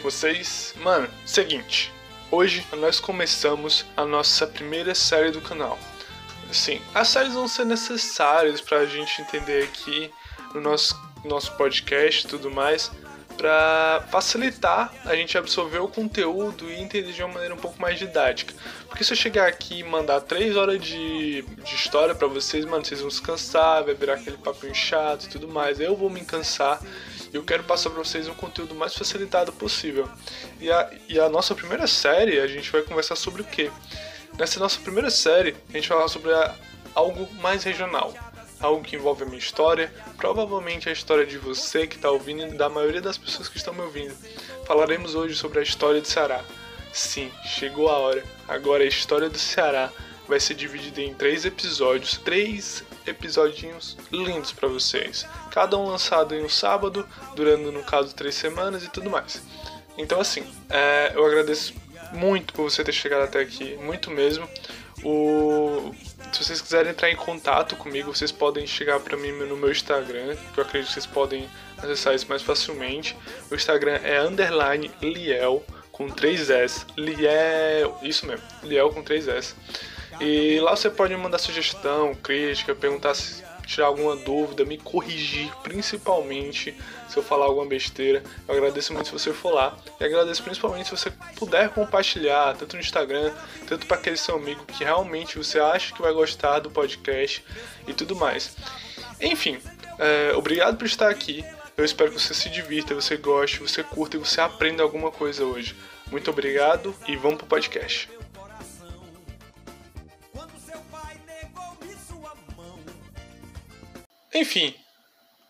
com vocês? Mano, seguinte. Hoje nós começamos a nossa primeira série do canal. Assim, as séries vão ser necessárias pra gente entender aqui no nosso, nosso podcast e tudo mais, para facilitar a gente absorver o conteúdo e entender de uma maneira um pouco mais didática. Porque se eu chegar aqui e mandar 3 horas de, de história para vocês, mano, vocês vão se cansar, vai virar aquele papinho chato e tudo mais. Eu vou me cansar eu quero passar para vocês um conteúdo mais facilitado possível. E a, e a nossa primeira série, a gente vai conversar sobre o quê? Nessa nossa primeira série, a gente vai falar sobre a, algo mais regional algo que envolve a minha história, provavelmente a história de você que está ouvindo e da maioria das pessoas que estão me ouvindo. Falaremos hoje sobre a história do Ceará. Sim, chegou a hora. Agora a história do Ceará vai ser dividida em três episódios, três episodinhos lindos para vocês. Cada um lançado em um sábado, durando no caso três semanas e tudo mais. Então assim, é, eu agradeço muito por você ter chegado até aqui, muito mesmo. O se vocês quiserem entrar em contato comigo, vocês podem chegar para mim no meu Instagram, que eu acredito que vocês podem acessar isso mais facilmente. O Instagram é underline Liel com 3S. Liel, isso mesmo, Liel com 3S. E lá você pode me mandar sugestão, crítica, perguntar se tirar alguma dúvida, me corrigir, principalmente se eu falar alguma besteira. Eu agradeço muito se você for lá. E agradeço principalmente se você puder compartilhar, tanto no Instagram, tanto para aquele seu amigo que realmente você acha que vai gostar do podcast e tudo mais. Enfim, é, obrigado por estar aqui. Eu espero que você se divirta, você goste, você curta e você aprenda alguma coisa hoje. Muito obrigado e vamos pro podcast. Enfim,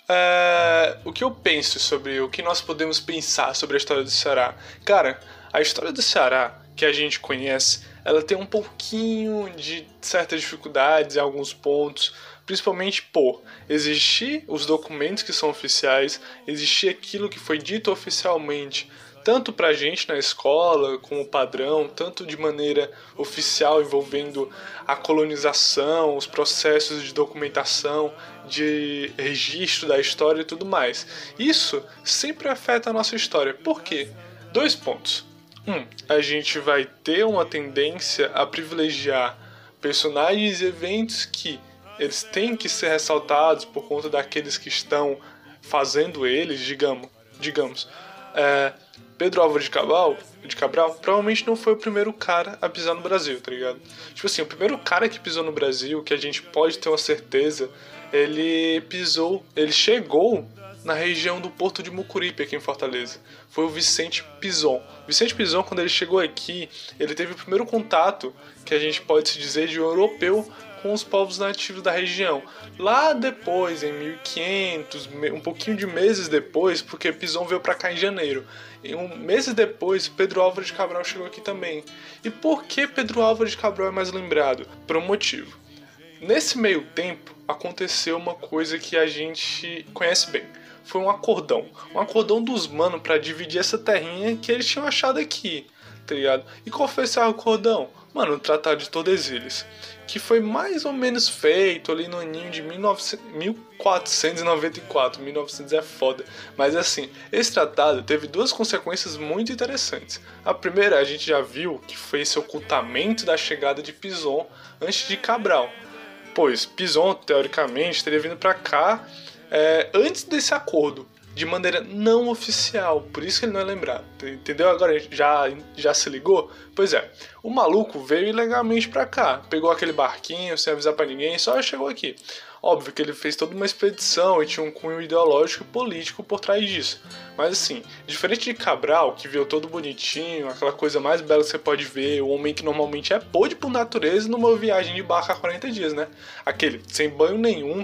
é, o que eu penso sobre o que nós podemos pensar sobre a história do Ceará? Cara, a história do Ceará que a gente conhece, ela tem um pouquinho de certas dificuldades em alguns pontos, principalmente por existir os documentos que são oficiais, existir aquilo que foi dito oficialmente tanto para a gente na escola como padrão, tanto de maneira oficial envolvendo a colonização, os processos de documentação, de registro da história e tudo mais. Isso sempre afeta a nossa história. Por quê? Dois pontos. Um, a gente vai ter uma tendência a privilegiar personagens e eventos que eles têm que ser ressaltados por conta daqueles que estão fazendo eles, digamos, digamos. É, Pedro Álvares de Cabral, de Cabral provavelmente não foi o primeiro cara a pisar no Brasil, tá ligado? Tipo assim, o primeiro cara que pisou no Brasil, que a gente pode ter uma certeza, ele pisou, ele chegou na região do Porto de Mucuripe, aqui em Fortaleza. Foi o Vicente Pison. Vicente Pison, quando ele chegou aqui, ele teve o primeiro contato, que a gente pode se dizer, de um europeu com os povos nativos da região. Lá depois, em 1500, um pouquinho de meses depois, porque Pison veio para cá em janeiro. E um meses depois, Pedro Álvares Cabral chegou aqui também. E por que Pedro Álvares Cabral é mais lembrado? Por um motivo. Nesse meio tempo, aconteceu uma coisa que a gente conhece bem. Foi um acordão. Um acordão dos manos para dividir essa terrinha que eles tinham achado aqui, tá ligado? E qual foi esse acordão? Mano, o Tratado de Tordesilhas que foi mais ou menos feito ali no aninho de 1494. 1900 é foda. Mas assim, esse tratado teve duas consequências muito interessantes. A primeira, a gente já viu que foi esse ocultamento da chegada de Pison antes de Cabral. Pois Pison, teoricamente, teria vindo para cá é, antes desse acordo de maneira não oficial, por isso que ele não é lembrado, entendeu? Agora já, já se ligou? Pois é, o maluco veio ilegalmente pra cá, pegou aquele barquinho sem avisar para ninguém, só chegou aqui. Óbvio que ele fez toda uma expedição e tinha um cunho ideológico e político por trás disso. Mas assim, diferente de Cabral, que veio todo bonitinho, aquela coisa mais bela que você pode ver, o homem que normalmente é pôde por natureza numa viagem de barco há 40 dias, né? Aquele, sem banho nenhum,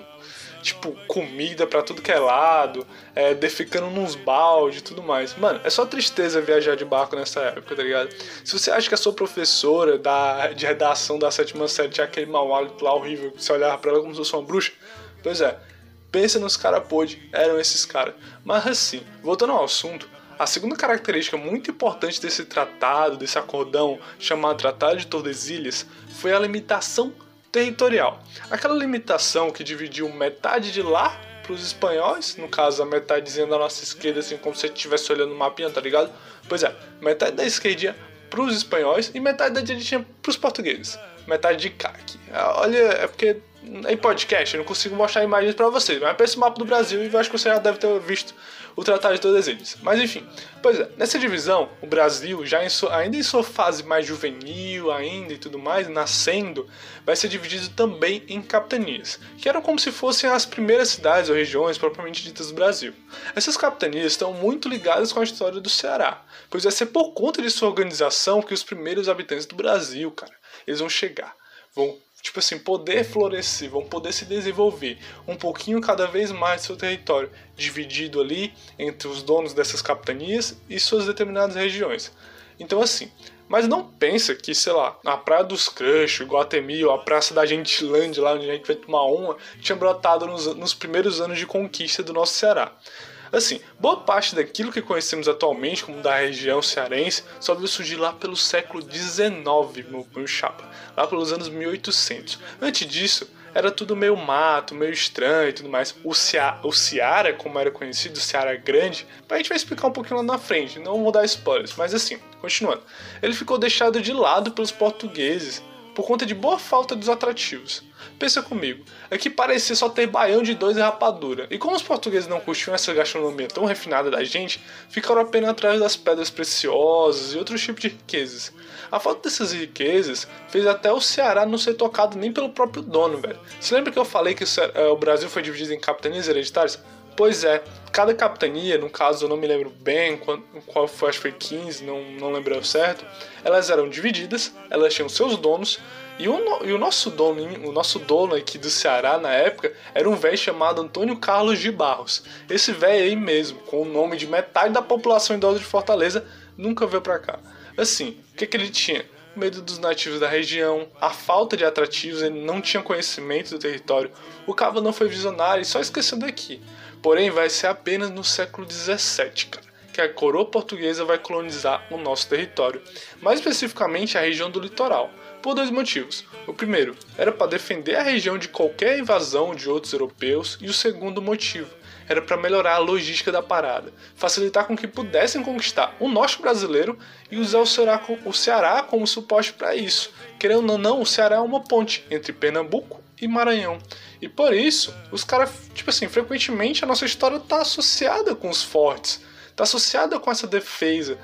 tipo, comida para tudo que é lado, é, defecando nos balde e tudo mais. Mano, é só tristeza viajar de barco nessa época, tá ligado? Se você acha que a sua professora da, de redação da sétima série tinha aquele mau hálito lá horrível, que você olhava pra ela como se fosse uma bruxa, pois é, pensa nos caras podres, eram esses caras. Mas assim, voltando ao assunto, a segunda característica muito importante desse tratado, desse acordão chamado Tratado de Tordesilhas, foi a limitação territorial. Aquela limitação que dividiu metade de lá para os espanhóis, no caso a metadezinha da nossa esquerda, assim como se você estivesse olhando o mapinha, tá ligado? Pois é, metade da esquerdinha para os espanhóis e metade da direitinha para os portugueses. Metade de cá aqui. Olha, é porque em podcast eu não consigo mostrar imagens para vocês, mas pensa o mapa do Brasil e acho que você já deve ter visto o Tratado de Tordesilhas. Mas enfim, pois é, nessa divisão, o Brasil, já em sua, ainda em sua fase mais juvenil ainda e tudo mais, nascendo, vai ser dividido também em capitanias, que eram como se fossem as primeiras cidades ou regiões propriamente ditas do Brasil. Essas capitanias estão muito ligadas com a história do Ceará, pois vai ser por conta de sua organização que os primeiros habitantes do Brasil, cara, eles vão chegar, vão tipo assim, poder florescer, vão poder se desenvolver um pouquinho cada vez mais seu território, dividido ali entre os donos dessas capitanias e suas determinadas regiões. Então assim, mas não pensa que, sei lá, a Praia dos Crush, Guatemi ou a Praça da Gentilândia, lá onde a gente vai tomar uma, tinha brotado nos, nos primeiros anos de conquista do nosso Ceará. Assim, boa parte daquilo que conhecemos atualmente como da região cearense só veio surgir lá pelo século XIX, meu, meu chapa, lá pelos anos 1800. Antes disso, era tudo meio mato, meio estranho e tudo mais. O, Cia o Ceará, como era conhecido, o Ceará Grande, a gente vai explicar um pouquinho lá na frente, não vou dar spoilers, mas assim, continuando. Ele ficou deixado de lado pelos portugueses por conta de boa falta dos atrativos. Pensa comigo, aqui parecia só ter baião de dois e rapadura, e como os portugueses não curtiam essa gastronomia tão refinada da gente, ficaram apenas atrás das pedras preciosas e outros tipos de riquezas. A falta dessas riquezas fez até o Ceará não ser tocado nem pelo próprio dono, velho. Você lembra que eu falei que o Brasil foi dividido em capitanias hereditárias? Pois é, cada capitania, no caso eu não me lembro bem qual, foi, acho que foi 15, não, não lembro certo, elas eram divididas, elas tinham seus donos, e o, e o nosso dono, o nosso dono aqui do Ceará na época era um velho chamado Antônio Carlos de Barros. Esse velho aí mesmo, com o nome de metade da população idosa de Fortaleza, nunca veio pra cá. Assim, o que, que ele tinha? medo dos nativos da região, a falta de atrativos, ele não tinha conhecimento do território. O cabo não foi visionário e só esqueceu daqui. Porém, vai ser apenas no século XVII, que a coroa portuguesa vai colonizar o nosso território, mais especificamente a região do litoral, por dois motivos. O primeiro era para defender a região de qualquer invasão de outros europeus, e o segundo motivo era para melhorar a logística da parada, facilitar com que pudessem conquistar o norte brasileiro e usar o Ceará, o Ceará como suporte para isso. Querendo ou não, o Ceará é uma ponte entre Pernambuco e Maranhão. E por isso, os caras, tipo assim, frequentemente a nossa história tá associada com os fortes, tá associada com essa defesa,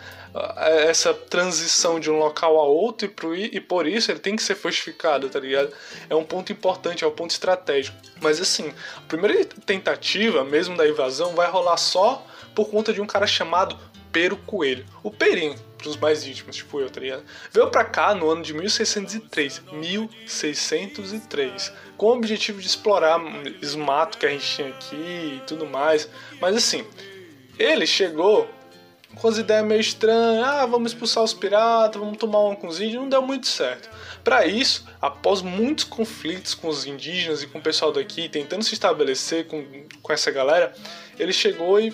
essa transição de um local a outro e, por isso ele tem que ser fortificado, tá ligado? É um ponto importante, é um ponto estratégico. Mas assim, a primeira tentativa mesmo da invasão vai rolar só por conta de um cara chamado Pero Coelho. O Perim, pros mais íntimos, tipo eu, tá ligado? Veio pra cá no ano de 1603. 1603. Com o objetivo de explorar os matos que a gente tinha aqui e tudo mais. Mas assim, ele chegou com as ideias meio estranhas, ah, vamos expulsar os piratas, vamos tomar um com os índios, não deu muito certo. Para isso, após muitos conflitos com os indígenas e com o pessoal daqui, tentando se estabelecer com, com essa galera, ele chegou e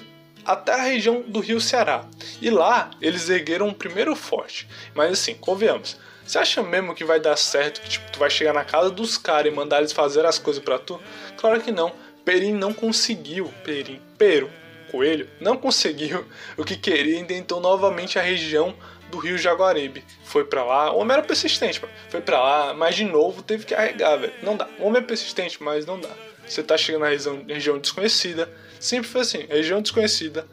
até a região do Rio Ceará. E lá eles ergueram um primeiro forte. Mas assim, convenhamos, você acha mesmo que vai dar certo que tipo, tu vai chegar na casa dos caras e mandar eles fazer as coisas para tu? Claro que não. Perim não conseguiu. Perim, Pero, Coelho, não conseguiu o que queria e tentou novamente a região do Rio Jaguaribe. Foi para lá, o homem era persistente, foi para lá, mas de novo teve que arregar, velho. Não dá. O homem é persistente, mas não dá. Você tá chegando na região, região desconhecida, sempre foi assim, região desconhecida,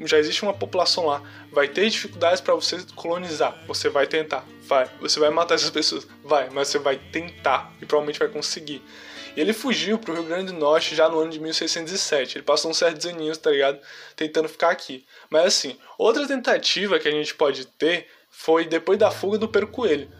já existe uma população lá, vai ter dificuldades para você colonizar, você vai tentar, vai, você vai matar essas pessoas, vai, mas você vai tentar e provavelmente vai conseguir. E ele fugiu pro Rio Grande do Norte já no ano de 1607. Ele passou uns certos aninhos, tá ligado? Tentando ficar aqui. Mas assim, outra tentativa que a gente pode ter foi depois da fuga do Pero Coelho.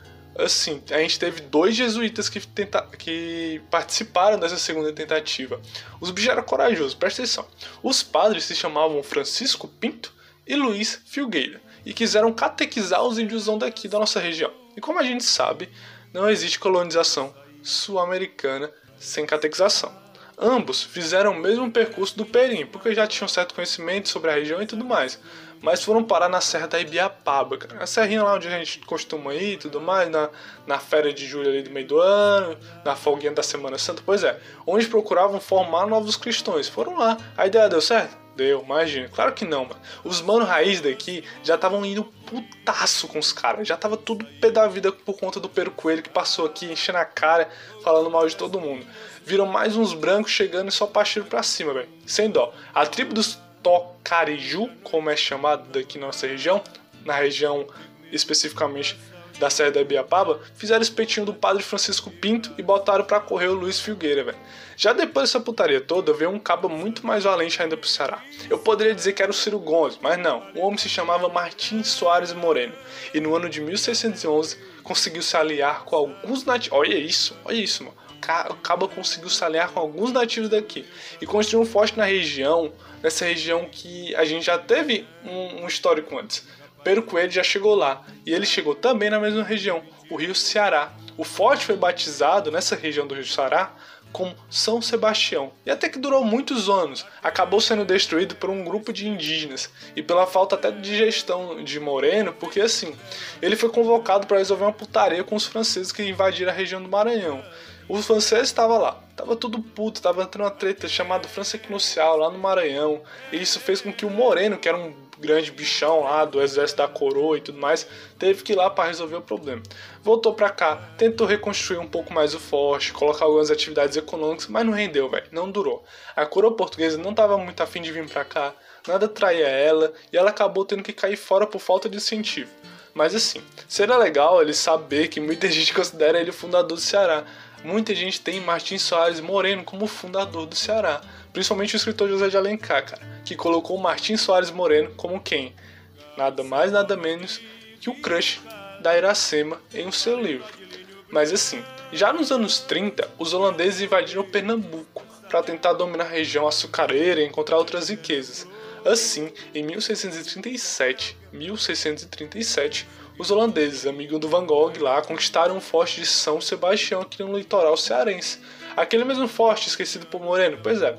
Assim, a gente teve dois jesuítas que, tenta... que participaram dessa segunda tentativa. Os bichos eram corajosos, presta atenção. Os padres se chamavam Francisco Pinto e Luiz Filgueira e quiseram catequizar os índios daqui da nossa região. E como a gente sabe, não existe colonização sul-americana sem catequização. Ambos fizeram o mesmo percurso do Perim, porque já tinham certo conhecimento sobre a região e tudo mais. Mas foram parar na Serra da Ibiapaba, cara. A serrinha lá onde a gente costuma ir e tudo mais, na, na férias de julho ali do meio do ano, na folguinha da Semana Santa, pois é, onde procuravam formar novos cristãos. Foram lá, a ideia deu certo? Deu, imagina. Claro que não, mano. Os mano raiz daqui já estavam indo putaço com os caras. Já tava tudo pé da vida por conta do Pero Coelho que passou aqui enchendo a cara, falando mal de todo mundo. Viram mais uns brancos chegando e só partiram pra cima, velho. Sem dó. A tribo dos Tocariju, como é chamado daqui na nossa região, na região especificamente da Serra da Biapaba, fizeram espetinho do padre Francisco Pinto e botaram para correr o Luiz Filgueira, velho. Já depois dessa putaria toda, veio um cabo muito mais valente ainda pro Ceará. Eu poderia dizer que era o Ciro Gomes, mas não. O homem se chamava Martim Soares Moreno e no ano de 1611 conseguiu se aliar com alguns nativos. Olha isso, olha isso, mano. O cabo conseguiu se aliar com alguns nativos daqui e construiu um forte na região, nessa região que a gente já teve um, um histórico antes. Pedro Coelho já chegou lá e ele chegou também na mesma região, o Rio Ceará. O forte foi batizado nessa região do Rio Ceará como São Sebastião e até que durou muitos anos. Acabou sendo destruído por um grupo de indígenas e pela falta até de gestão de Moreno, porque assim, ele foi convocado para resolver uma putaria com os franceses que invadiram a região do Maranhão. Os franceses estavam lá, tava tudo puto, tava entrando uma treta chamada França Equinocial lá no Maranhão, e isso fez com que o Moreno, que era um grande bichão lá do exército da coroa e tudo mais, teve que ir lá para resolver o problema. Voltou para cá, tentou reconstruir um pouco mais o forte, colocar algumas atividades econômicas, mas não rendeu, velho, não durou. A coroa portuguesa não estava muito afim de vir para cá, nada traía ela e ela acabou tendo que cair fora por falta de incentivo. Mas assim, seria legal ele saber que muita gente considera ele o fundador do Ceará. Muita gente tem Martins Soares Moreno como fundador do Ceará. Principalmente o escritor José de Alencar, cara, que colocou Martins Soares Moreno como quem? Nada mais, nada menos que o crush da Iracema em um seu livro. Mas assim, já nos anos 30, os holandeses invadiram Pernambuco para tentar dominar a região açucareira e encontrar outras riquezas. Assim, em 1637, 1637, os holandeses, amigos do Van Gogh lá, conquistaram o forte de São Sebastião aqui no litoral cearense. Aquele mesmo forte esquecido por Moreno, pois é.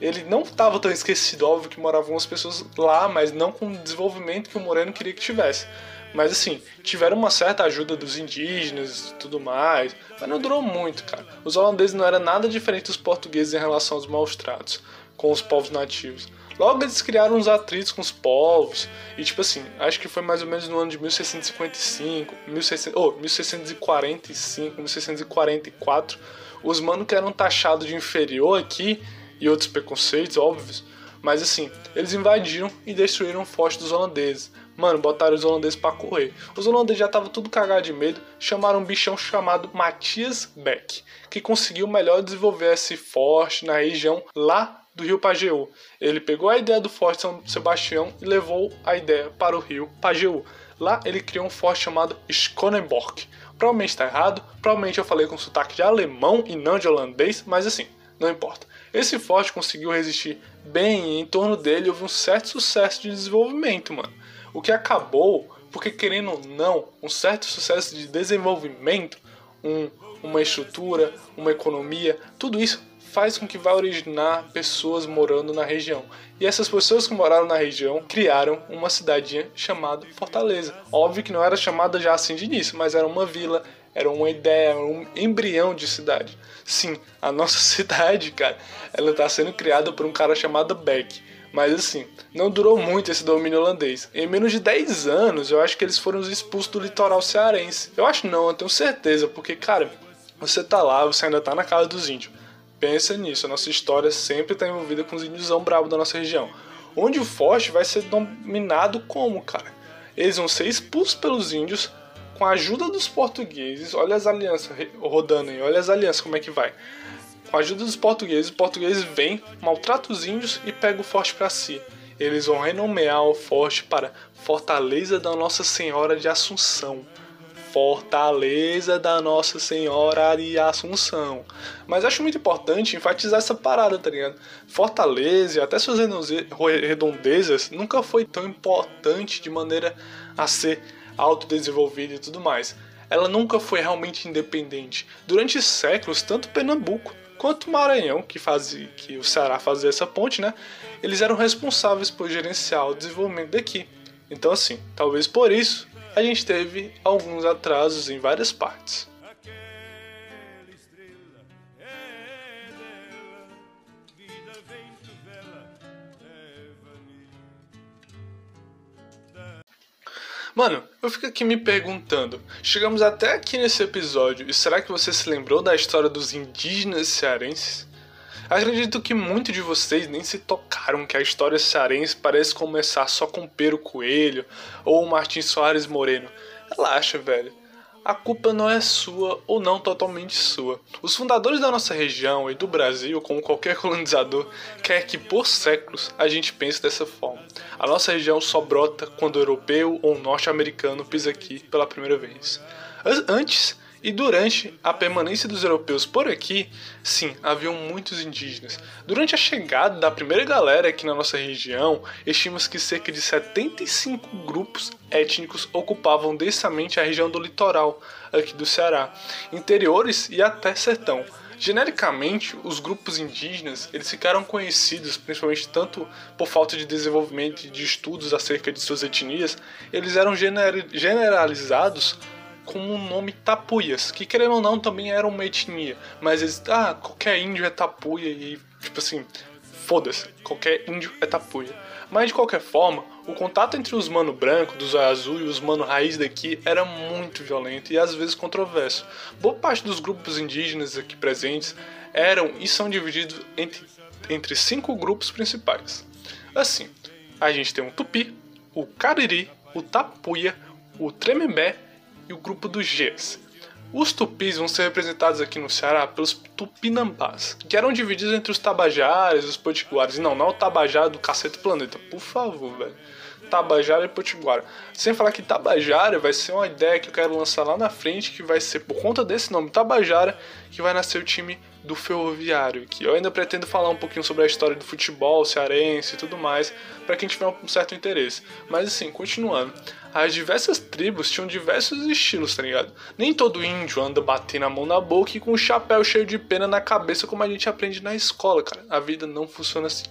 Ele não estava tão esquecido, óbvio que moravam umas pessoas lá, mas não com o desenvolvimento que o Moreno queria que tivesse. Mas assim, tiveram uma certa ajuda dos indígenas e tudo mais, mas não durou muito, cara. Os holandeses não eram nada diferente dos portugueses em relação aos maus tratos com os povos nativos. Logo eles criaram uns atritos com os povos, e tipo assim, acho que foi mais ou menos no ano de 1655, 1600, oh, 1645, 1644, os manos que eram taxados de inferior aqui, e outros preconceitos óbvios, mas assim, eles invadiram e destruíram o forte dos holandeses. Mano, botaram os holandeses para correr. Os holandeses já estavam tudo cagado de medo, chamaram um bichão chamado Matias Beck, que conseguiu melhor desenvolver esse forte na região lá do rio Pajeú. Ele pegou a ideia do Forte São Sebastião e levou a ideia para o rio Pajeú. Lá ele criou um forte chamado Schonenborg. Provavelmente está errado, provavelmente eu falei com sotaque de alemão e não de holandês, mas assim, não importa. Esse forte conseguiu resistir bem e em torno dele houve um certo sucesso de desenvolvimento, mano. O que acabou, porque querendo ou não, um certo sucesso de desenvolvimento, um, uma estrutura, uma economia, tudo isso faz com que vá originar pessoas morando na região. E essas pessoas que moraram na região criaram uma cidadinha chamada Fortaleza. Óbvio que não era chamada já assim de início, mas era uma vila, era uma ideia, um embrião de cidade. Sim, a nossa cidade, cara, ela está sendo criada por um cara chamado Beck. Mas assim, não durou muito esse domínio holandês. Em menos de 10 anos, eu acho que eles foram expulsos do litoral cearense. Eu acho não, eu tenho certeza, porque, cara, você tá lá, você ainda tá na casa dos índios. Pensa nisso, a nossa história sempre está envolvida com os índios bravos da nossa região. Onde o forte vai ser dominado como, cara? Eles vão ser expulsos pelos índios com a ajuda dos portugueses. Olha as alianças rodando aí, olha as alianças como é que vai. Com a ajuda dos portugueses, os portugueses vêm, maltratam os índios e pegam o forte para si. Eles vão renomear o forte para Fortaleza da Nossa Senhora de Assunção. Fortaleza da Nossa Senhora de Assunção. Mas acho muito importante enfatizar essa parada, tá ligado? Fortaleza, até suas redondezas, nunca foi tão importante de maneira a ser autodesenvolvida e tudo mais. Ela nunca foi realmente independente. Durante séculos, tanto Pernambuco quanto Maranhão, que, que o Ceará fazia essa ponte, né? Eles eram responsáveis por gerenciar o desenvolvimento daqui. Então, assim, talvez por isso a gente teve alguns atrasos em várias partes. Mano, eu fico aqui me perguntando, chegamos até aqui nesse episódio e será que você se lembrou da história dos indígenas cearenses? Acredito que muitos de vocês nem se tocaram que a história cearense parece começar só com Pero Coelho ou Martin Soares Moreno. Relaxa, velho a culpa não é sua ou não totalmente sua. Os fundadores da nossa região e do Brasil, como qualquer colonizador, quer que por séculos a gente pense dessa forma. A nossa região só brota quando o europeu ou norte-americano pisa aqui pela primeira vez. Antes, e durante a permanência dos europeus por aqui, sim, haviam muitos indígenas. Durante a chegada da primeira galera aqui na nossa região, estima-se que cerca de 75 grupos étnicos ocupavam densamente a região do litoral aqui do Ceará, interiores e até sertão. Genericamente, os grupos indígenas eles ficaram conhecidos, principalmente tanto por falta de desenvolvimento de estudos acerca de suas etnias, eles eram generalizados com o nome Tapuias, que querendo ou não também era uma etnia, mas eles, ah, qualquer índio é Tapuia e tipo assim, foda-se, qualquer índio é Tapuia. Mas de qualquer forma, o contato entre os mano branco, dos azul e os mano raiz daqui era muito violento e às vezes controverso. Boa parte dos grupos indígenas aqui presentes eram e são divididos entre, entre cinco grupos principais. Assim, a gente tem o Tupi, o Cariri, o Tapuia, o Tremembé e o grupo dos Gs. Os tupis vão ser representados aqui no Ceará pelos tupinambás, que eram divididos entre os tabajaras e os potiguaras. Não, não é o tabajara do cacete planeta, por favor, velho. Tabajara e Potiguara. Sem falar que Tabajara vai ser uma ideia que eu quero lançar lá na frente, que vai ser por conta desse nome Tabajara, que vai nascer o time do Ferroviário. Que eu ainda pretendo falar um pouquinho sobre a história do futebol cearense e tudo mais, para quem tiver um certo interesse. Mas assim, continuando as diversas tribos tinham diversos estilos, tá ligado? Nem todo índio anda batendo a mão na boca e com um chapéu cheio de pena na cabeça como a gente aprende na escola, cara. A vida não funciona assim.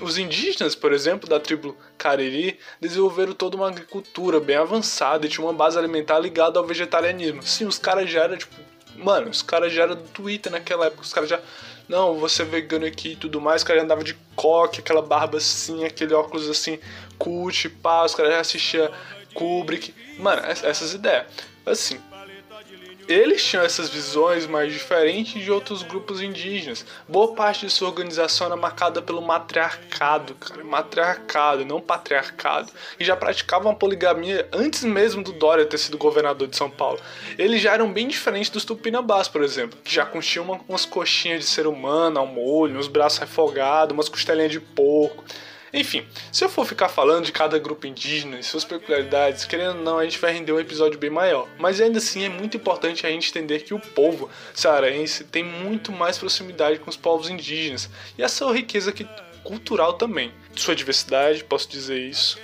Os indígenas, por exemplo, da tribo Cariri, desenvolveram toda uma agricultura bem avançada e tinha uma base alimentar ligada ao vegetarianismo. Sim, os caras já eram, tipo... Mano, os caras já eram do Twitter naquela época, os caras já não, você é vegano aqui e tudo mais, o cara andava de coque, aquela barba assim, aquele óculos assim, cult, pá, os caras já assistiam Kubrick, mano, essas ideias. Assim, eles tinham essas visões mais diferentes de outros grupos indígenas. Boa parte de sua organização era marcada pelo matriarcado, cara, matriarcado, não patriarcado. E já praticavam a poligamia antes mesmo do Dória ter sido governador de São Paulo. Eles já eram bem diferentes dos tupinambás, por exemplo, que já tinham umas coxinhas de ser humano ao molho, uns braços refogados, umas costelinhas de porco. Enfim, se eu for ficar falando de cada grupo indígena e suas peculiaridades, querendo ou não, a gente vai render um episódio bem maior. Mas ainda assim é muito importante a gente entender que o povo cearense tem muito mais proximidade com os povos indígenas e a sua riqueza cultural também. Sua diversidade, posso dizer isso,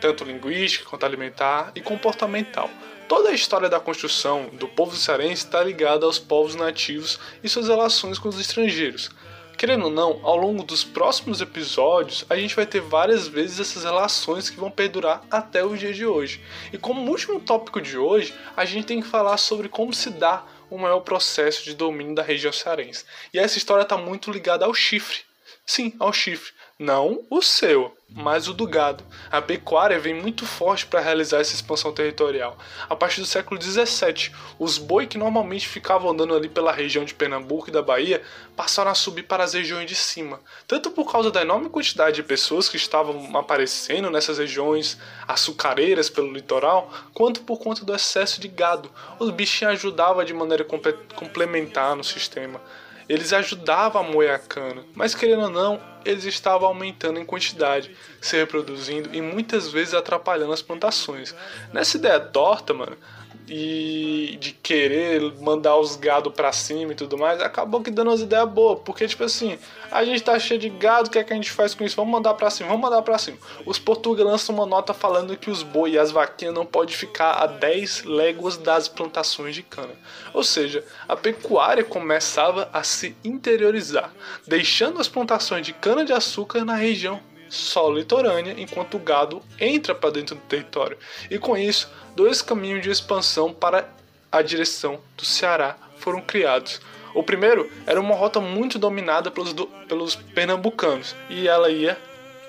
tanto linguística quanto alimentar e comportamental. Toda a história da construção do povo cearense está ligada aos povos nativos e suas relações com os estrangeiros. Querendo ou não, ao longo dos próximos episódios, a gente vai ter várias vezes essas relações que vão perdurar até o dia de hoje. E como último tópico de hoje, a gente tem que falar sobre como se dá o maior processo de domínio da região cearense. E essa história está muito ligada ao chifre. Sim, ao chifre. Não o seu, mas o do gado. A pecuária vem muito forte para realizar essa expansão territorial. A partir do século XVII, os boi que normalmente ficavam andando ali pela região de Pernambuco e da Bahia passaram a subir para as regiões de cima, tanto por causa da enorme quantidade de pessoas que estavam aparecendo nessas regiões açucareiras pelo litoral, quanto por conta do excesso de gado. Os bichinhos ajudavam de maneira complementar no sistema. Eles ajudavam a moer a cana, mas querendo ou não, eles estavam aumentando em quantidade, se reproduzindo e muitas vezes atrapalhando as plantações. Nessa ideia torta, mano, e de querer mandar os gado pra cima e tudo mais, acabou que dando umas ideias boas, porque tipo assim, a gente tá cheio de gado, o que é que a gente faz com isso? Vamos mandar pra cima, vamos mandar pra cima. Os portugueses lançam uma nota falando que os boi e as vaquinhas não podem ficar a 10 léguas das plantações de cana. Ou seja, a pecuária começava a se interiorizar, deixando as plantações de cana de açúcar na região só litorânea, enquanto o gado entra para dentro do território. E com isso, dois caminhos de expansão para a direção do Ceará foram criados. O primeiro era uma rota muito dominada pelos, do, pelos pernambucanos e ela ia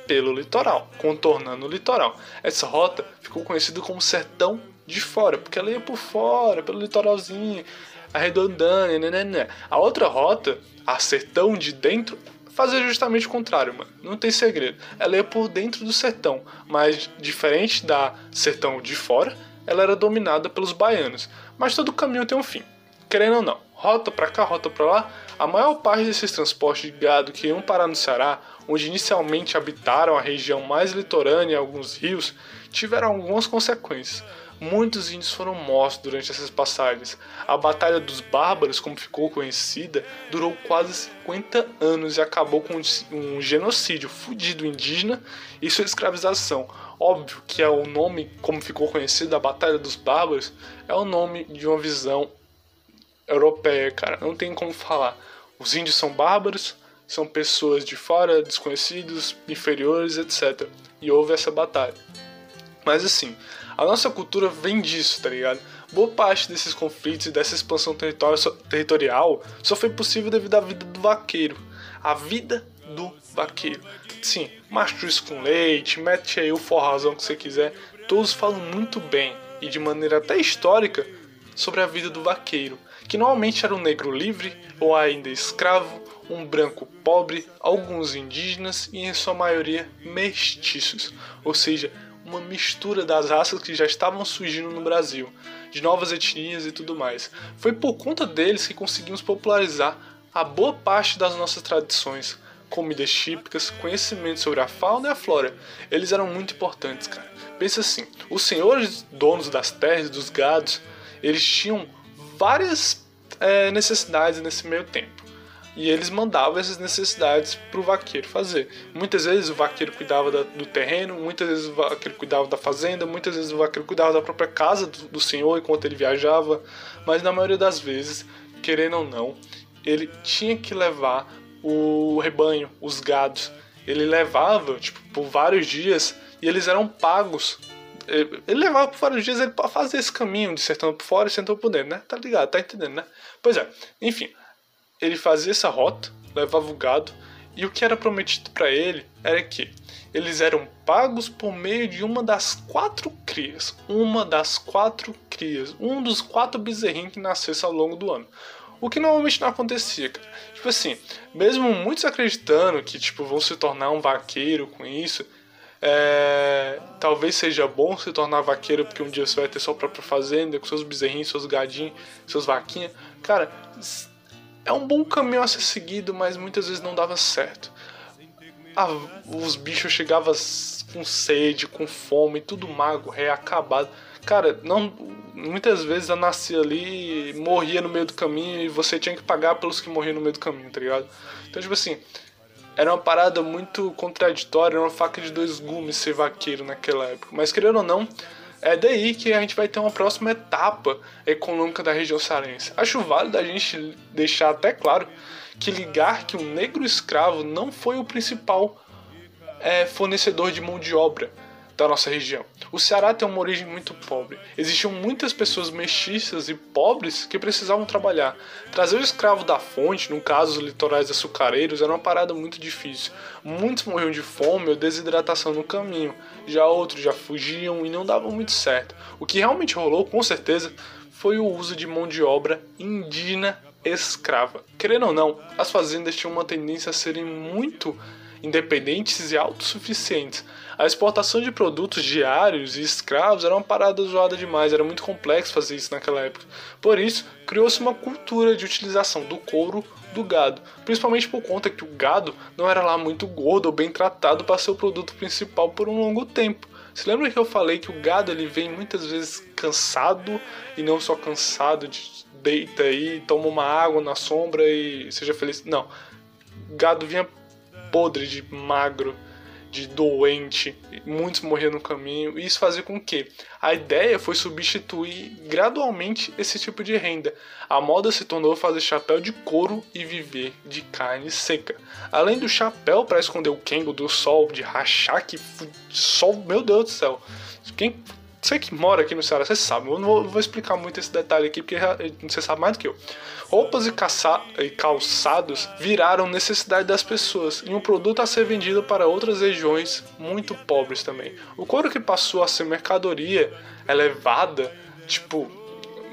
pelo litoral, contornando o litoral. Essa rota ficou conhecida como Sertão de Fora, porque ela ia por fora, pelo litoralzinho, arredondando, né, né, né. A outra rota, a Sertão de Dentro, fazia justamente o contrário, mano. Não tem segredo. Ela ia por dentro do sertão, mas diferente da Sertão de Fora, ela era dominada pelos baianos. Mas todo caminho tem um fim. Querendo ou não, rota para cá, rota para lá, a maior parte desses transportes de gado que iam parar no Ceará, onde inicialmente habitaram a região mais litorânea e alguns rios, tiveram algumas consequências. Muitos índios foram mortos durante essas passagens. A Batalha dos Bárbaros, como ficou conhecida, durou quase 50 anos e acabou com um genocídio fudido indígena e sua escravização. Óbvio que é o nome, como ficou conhecido, a Batalha dos Bárbaros, é o nome de uma visão europeia, cara. Não tem como falar. Os índios são bárbaros, são pessoas de fora, desconhecidos, inferiores, etc. E houve essa batalha. Mas assim, a nossa cultura vem disso, tá ligado? Boa parte desses conflitos e dessa expansão territorial só foi possível devido à vida do vaqueiro. A vida do vaqueiro. Sim, mastruz com leite, mete aí o forrazão que você quiser. Todos falam muito bem e de maneira até histórica sobre a vida do vaqueiro, que normalmente era um negro livre ou ainda escravo, um branco pobre, alguns indígenas e em sua maioria mestiços, ou seja, uma mistura das raças que já estavam surgindo no Brasil, de novas etnias e tudo mais. Foi por conta deles que conseguimos popularizar a boa parte das nossas tradições, comidas típicas, conhecimento sobre a fauna e a flora. Eles eram muito importantes, cara. Pensa assim, os senhores donos das terras, dos gados, eles tinham várias é, necessidades nesse meio tempo e eles mandavam essas necessidades para o vaqueiro fazer. Muitas vezes o vaqueiro cuidava da, do terreno, muitas vezes o vaqueiro cuidava da fazenda, muitas vezes o vaqueiro cuidava da própria casa do, do senhor enquanto ele viajava, mas na maioria das vezes, querendo ou não, ele tinha que levar o rebanho, os gados. Ele levava, tipo, por vários dias e eles eram pagos ele levava por vários dias ele para fazer esse caminho de sertão por fora e sertão por dentro, né? Tá ligado? Tá entendendo, né? Pois é, enfim, ele fazia essa rota, levava o gado, e o que era prometido para ele era que eles eram pagos por meio de uma das quatro crias. Uma das quatro crias. Um dos quatro bezerrinhos que nascesse ao longo do ano. O que normalmente não acontecia, cara. Tipo assim, mesmo muitos acreditando que tipo, vão se tornar um vaqueiro com isso, é... talvez seja bom se tornar vaqueiro porque um dia você vai ter sua própria fazenda, com seus bezerrinhos, seus gadinhos, seus vaquinhas. Cara, é um bom caminho a ser seguido, mas muitas vezes não dava certo. Ah, os bichos chegavam com sede, com fome, tudo mago, reacabado. Cara, não, muitas vezes eu nascia ali, morria no meio do caminho e você tinha que pagar pelos que morriam no meio do caminho, tá ligado? Então, tipo assim, era uma parada muito contraditória, era uma faca de dois gumes ser vaqueiro naquela época. Mas querendo ou não, é daí que a gente vai ter uma próxima etapa econômica da região cearense. Acho válido a gente deixar até claro que ligar que o negro escravo não foi o principal é, fornecedor de mão de obra da nossa região. O Ceará tem uma origem muito pobre. Existiam muitas pessoas mestiças e pobres que precisavam trabalhar. Trazer o escravo da fonte, no caso os litorais açucareiros, era uma parada muito difícil. Muitos morriam de fome ou desidratação no caminho. Já outros já fugiam e não davam muito certo. O que realmente rolou, com certeza, foi o uso de mão de obra indígena escrava. Querendo ou não, as fazendas tinham uma tendência a serem muito independentes e autossuficientes. A exportação de produtos diários e escravos era uma parada zoada demais, era muito complexo fazer isso naquela época. Por isso, criou-se uma cultura de utilização do couro do gado, principalmente por conta que o gado não era lá muito gordo ou bem tratado para ser o produto principal por um longo tempo. Você lembra que eu falei que o gado ele vem muitas vezes cansado e não só cansado de deita aí, toma uma água na sombra e seja feliz. Não. Gado vinha podre de magro de doente, muitos morriam no caminho, e isso fazia com que a ideia foi substituir gradualmente esse tipo de renda. A moda se tornou fazer chapéu de couro e viver de carne seca. Além do chapéu para esconder o Kengo do sol, de rachar que sol, meu Deus do céu. Quem você que mora aqui no Ceará, você sabe. Eu não vou, vou, explicar muito esse detalhe aqui, porque você sabe mais do que eu. Roupas e, e calçados viraram necessidade das pessoas e um produto a ser vendido para outras regiões muito pobres também. O couro que passou a ser mercadoria elevada, tipo,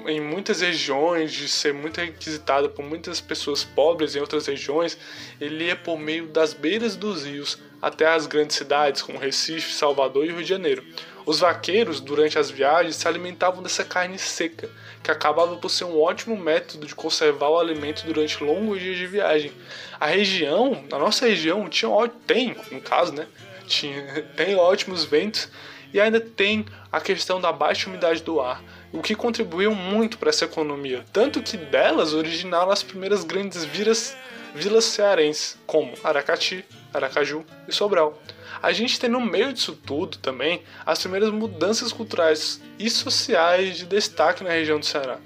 em muitas regiões, de ser muito requisitado por muitas pessoas pobres em outras regiões, ele ia por meio das beiras dos rios até as grandes cidades como Recife, Salvador e Rio de Janeiro. Os vaqueiros, durante as viagens, se alimentavam dessa carne seca, que acabava por ser um ótimo método de conservar o alimento durante longos dias de viagem. A região, a nossa região, tinha, tem, no caso, né? Tinha, tem ótimos ventos e ainda tem a questão da baixa umidade do ar, o que contribuiu muito para essa economia, tanto que delas originaram as primeiras grandes vilas, vilas cearenses, como Aracati, Aracaju e Sobral. A gente tem no meio disso tudo também as primeiras mudanças culturais e sociais de destaque na região do Ceará.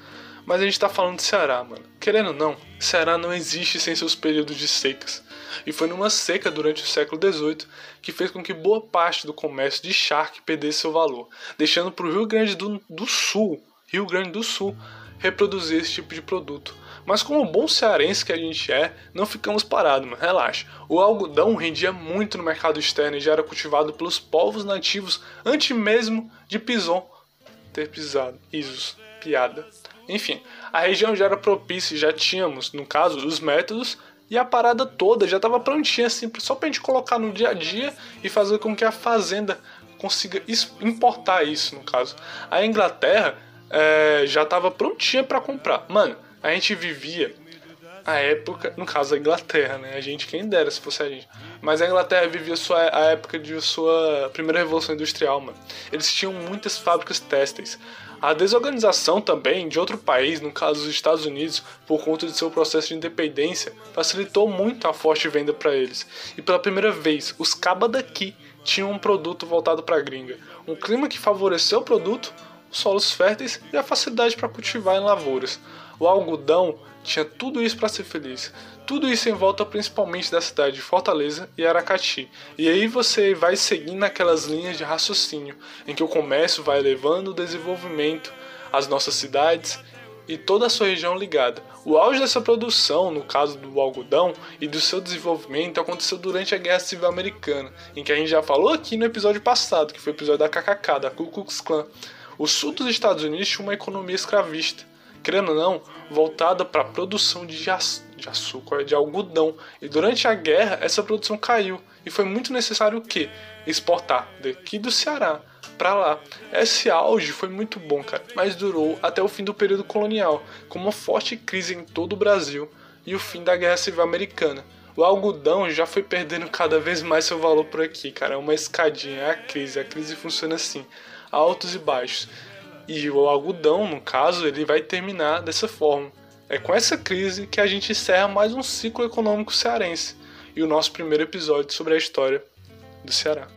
Mas a gente tá falando de Ceará, mano. Querendo ou não, Ceará não existe sem seus períodos de secas. E foi numa seca durante o século XVIII que fez com que boa parte do comércio de charque perdesse seu valor, deixando para o Rio Grande do, do Sul, Rio Grande do Sul, reproduzir esse tipo de produto. Mas como bom cearense que a gente é, não ficamos parados, mano. Relaxa. O algodão rendia muito no mercado externo e já era cultivado pelos povos nativos antes mesmo de Pison ter pisado. Isos. Piada. Enfim, a região já era propícia e já tínhamos, no caso, os métodos e a parada toda já estava prontinha assim, só pra gente colocar no dia a dia e fazer com que a fazenda consiga importar isso, no caso. A Inglaterra é, já estava prontinha para comprar. Mano, a gente vivia a época, no caso a Inglaterra, né? A gente quem dera se fosse a gente. Mas a Inglaterra vivia sua, a época de sua primeira revolução industrial, mano. Eles tinham muitas fábricas têxteis. A desorganização também de outro país, no caso os Estados Unidos, por conta de seu processo de independência, facilitou muito a forte venda para eles. E pela primeira vez, os caba daqui tinham um produto voltado para a gringa. Um clima que favoreceu o produto, solos férteis e a facilidade para cultivar em lavouras. O algodão tinha tudo isso para ser feliz. Tudo isso em volta principalmente da cidade de Fortaleza e Aracati. E aí você vai seguindo aquelas linhas de raciocínio em que o comércio vai levando o desenvolvimento às nossas cidades e toda a sua região ligada. O auge dessa produção, no caso do algodão, e do seu desenvolvimento aconteceu durante a Guerra Civil Americana, em que a gente já falou aqui no episódio passado, que foi o episódio da KKK, da Ku Klux Klan. O sul dos Estados Unidos tinha uma economia escravista querendo ou não, voltada para a produção de, de açúcar, de algodão. E durante a guerra, essa produção caiu e foi muito necessário o quê? Exportar daqui do Ceará para lá. Esse auge foi muito bom, cara, mas durou até o fim do período colonial, com uma forte crise em todo o Brasil e o fim da Guerra Civil Americana. O algodão já foi perdendo cada vez mais seu valor por aqui, cara. É uma escadinha, é a crise. A crise funciona assim, altos e baixos. E o algodão, no caso, ele vai terminar dessa forma. É com essa crise que a gente encerra mais um ciclo econômico cearense e o nosso primeiro episódio sobre a história do Ceará.